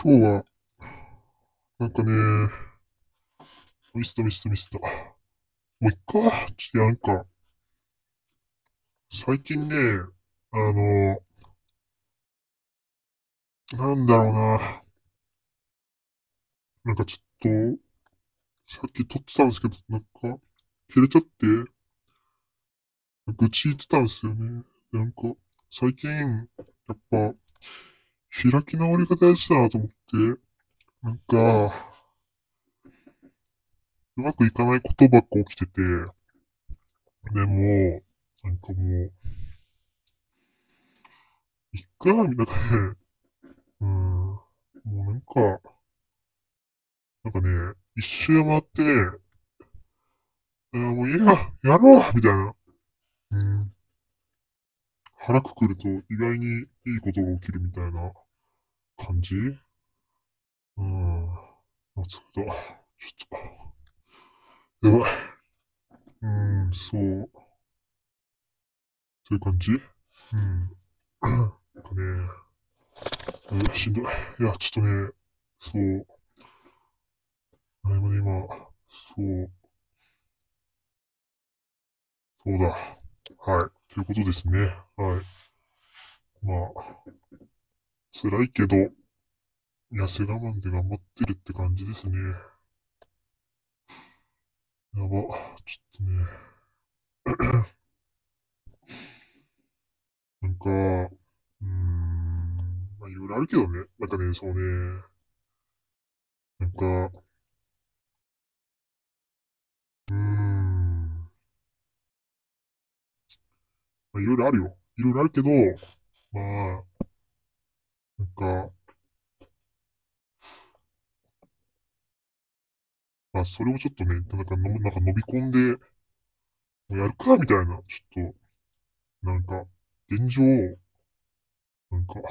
今日は、なんかね、ミスったミスったミスった。もういっか。ちょっとなんか、最近ね、あの、なんだろうな。なんかちょっと、さっき撮ってたんですけど、なんか、切れちゃって、愚痴言ってたんですよね。なんか、最近、やっぱ、開き直りが大事だなと思って、なんか、うまくいかないことばっか起きてて、でも、なんかもう、いっか、みたいなね、うん、もうなんか、なんかね、一周回って、あもういいや、やろうみたいな。うん。腹くくると意外にいいことが起きるみたいな感じ？うん。あ、疲れた。ちょっと。やばい。うん、そう。そういう感じ？うん。なんかね、うん、しんどい。いや、ちょっとね、そう。何もね、今、そう。そうだ。はい。ということですね。はい。まあ、辛いけど、痩せ我慢で頑張ってるって感じですね。やば、ちょっとね。なんか、うーん、まあいろいろあるけどね。なんかね、そうね。なんか、うーん、まあいろいろあるよ。いろいろあるけど、まあ、なんか、まあ、それをちょっとね、なんかの、なんか飲み込んで、もうやるか、みたいな、ちょっと、なんか、現状、なんか、い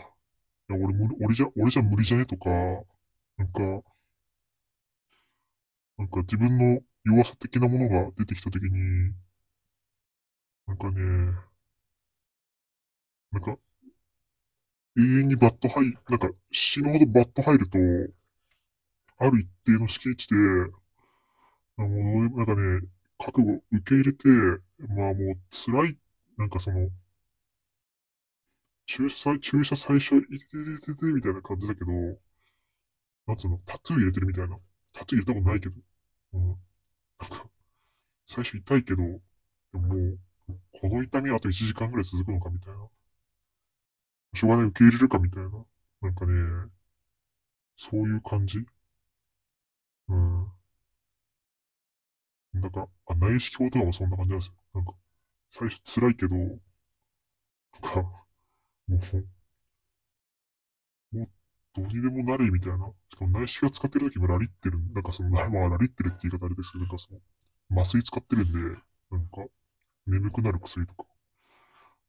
や、俺無、俺じゃ、俺じゃ無理じゃね？とか、なんか、なんか自分の弱さ的なものが出てきたときに、なんかね、なんか、永遠にバット入、なんか死ぬほどバット入ると、ある一定の敷地で、もう、なんかね、覚悟受け入れて、まあもう辛い、なんかその、注射、注射最初、いてててててみたいな感じだけど、なんつうの、タトゥー入れてるみたいな。タトゥー入れたことないけど。うん。なんか、最初痛いけど、でももう、この痛みはあと1時間ぐらい続くのかみたいな。しょうがない受け入れるかみたいな。なんかね、そういう感じうん。なんか、あ、内視鏡とかもそんな感じなんですよ。なんか、最初辛いけど、なんか、もう、もう、どうにでもなれみたいな。しかも内視鏡使ってる時もラリってる。なんかその、まあ、ラリってるって言い方あれですけど、なんかその、麻酔使ってるんで、なんか、眠くなる薬とか。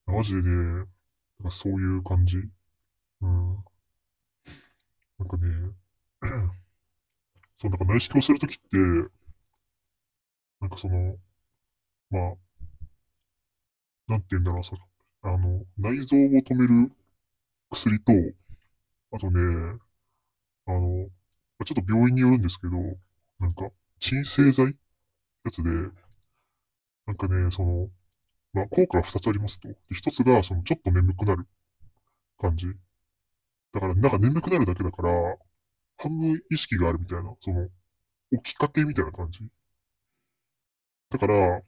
マジでね、なんかそういう感じ。うん。なんかね、そう、なんか内視鏡するときって、なんかその、まあ、なんて言うんだろう、その、あの、内臓を止める薬と、あとね、あの、ちょっと病院によるんですけど、なんか、鎮静剤やつで、なんかね、その、まあ、効果が2つありますと。で、1つが、その、ちょっと眠くなる感じ。だから、なんか眠くなるだけだから、半分意識があるみたいな、その、起きかけみたいな感じ。だから、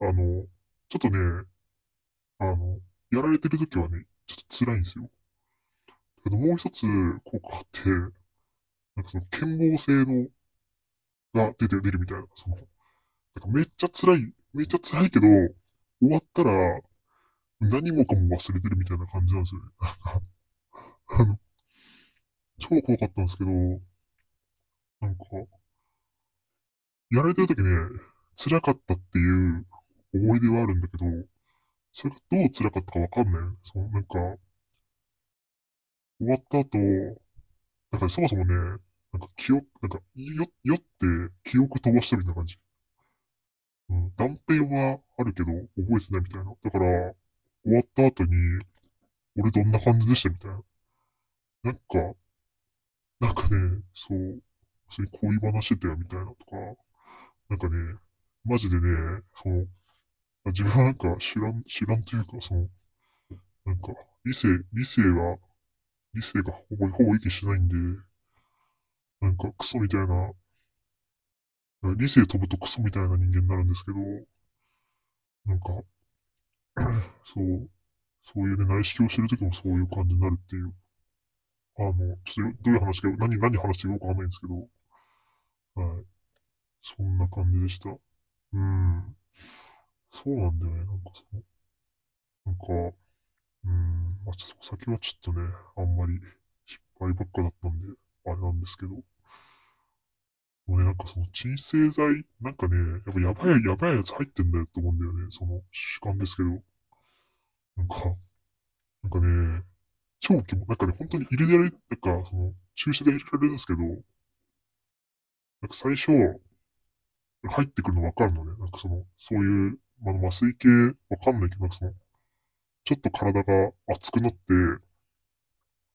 あの、ちょっとね、あの、やられてる時はね、ちょっと辛いんですよ。けど、もう一つ効果あって、なんかその、健忘性の、が出て、出るみたいな、その、なんかめっちゃ辛い、めっちゃ辛いけど、終わったら、何もかも忘れてるみたいな感じなんですよね。あの、超怖かったんですけど、なんか、やられてる時ね、辛かったっていう思い出はあるんだけど、それがどう辛かったかわかんない。そう、なんか、終わった後、なんかそもそもね、なんか記憶、なんか、よ、酔って記憶飛ばしてるみたいな感じ。うん、断片はあるけど、覚えてないみたいな。だから、終わった後に、俺どんな感じでしたみたいな。なんか、なんかね、そう、それ恋話してたよみたいなとか、なんかね、マジでね、その、自分はなんか知らん、知らんというか、その、なんか、理性、理性は、理性がほぼ、ほぼ息しないんで、なんかクソみたいな、理性飛ぶとクソみたいな人間になるんですけど、なんか、そう、そういうね、内視鏡してるときもそういう感じになるっていう。あの、ちょっとどういう話か、何、何話してるかわかんないんですけど、はい。そんな感じでした。うん。そうなんだよね、なんかその、なんか、うん、まあ、ちょっとお酒はちょっとね、あんまり失敗ばっかだったんで、あれなんですけど、もうね、なんかその鎮静剤、なんかね、やっぱやばい、やばいやつ入ってんだよって思うんだよね、その主観ですけど、なんか、なんかね、長期も、なんかね、本当に入れられ、なんか、その、注射で入れられるんですけど、なんか最初、入ってくるのわかるのね。なんかその、そういう、まあ、麻酔系わかんないけど、なんかその、ちょっと体が熱くなって、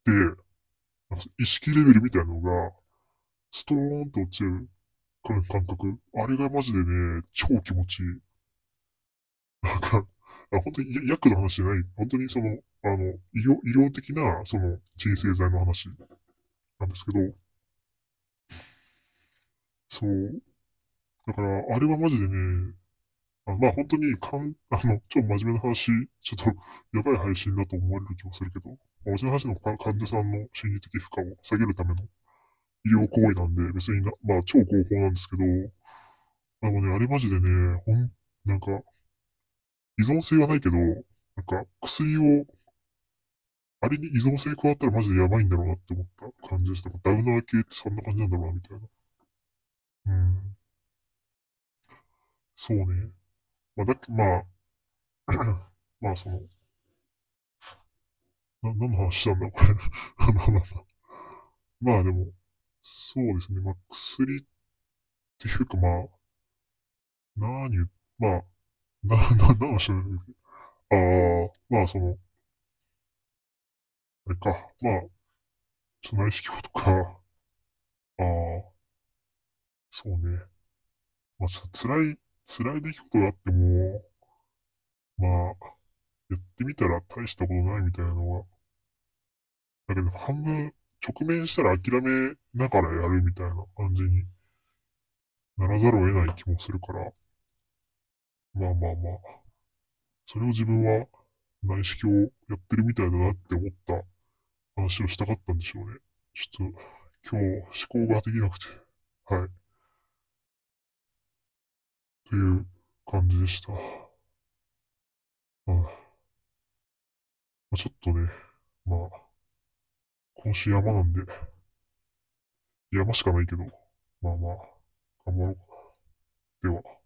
で、なんか意識レベルみたいなのが、ストーンと落ちる感覚。あれがマジでね、超気持ちいい。なんか、あ本当に薬の話じゃない。本当にその、あの、医療、医療的な、その、鎮静剤の話なんですけど、そう。だから、あれはマジでね、あまあ本当にかん、あの、超真面目な話、ちょっとやばい配信だと思われる気もするけど、真面目な話の患者さんの心理的負荷を下げるための医療行為なんで、別にな、まあ超合法なんですけど、でもね、あれマジでね、ほん、なんか、依存性はないけど、なんか薬を、あれに依存性加わったらマジでやばいんだろうなって思った感じでした。ダウナー系ってそんな感じなんだろうな、みたいな。うん。そうね。まあ、だって、まあ、まあ、その、な、何の話したんだ、これ。まあでも、そうですね。まあ、薬っていうか、まあ、何まあ、な、な、何のしたんだああ、まあ、その、あれか。まあ、ちょっと内視鏡とか、ああ、そうね。まあ、ちょっと辛い、辛い出来事があっても、まあ、やってみたら大したことないみたいなのは、だけど半分直面したら諦めながらやるみたいな感じにならざるを得ない気もするから、まあまあまあ、それを自分は内視鏡をやってるみたいだなって思った話をしたかったんでしょうね。ちょっと今日思考ができなくて、はい。という感じでした。まあ、ちょっとね、まあ、今週山なんで、山しかないけど、まあまあ、頑張ろうかな。では。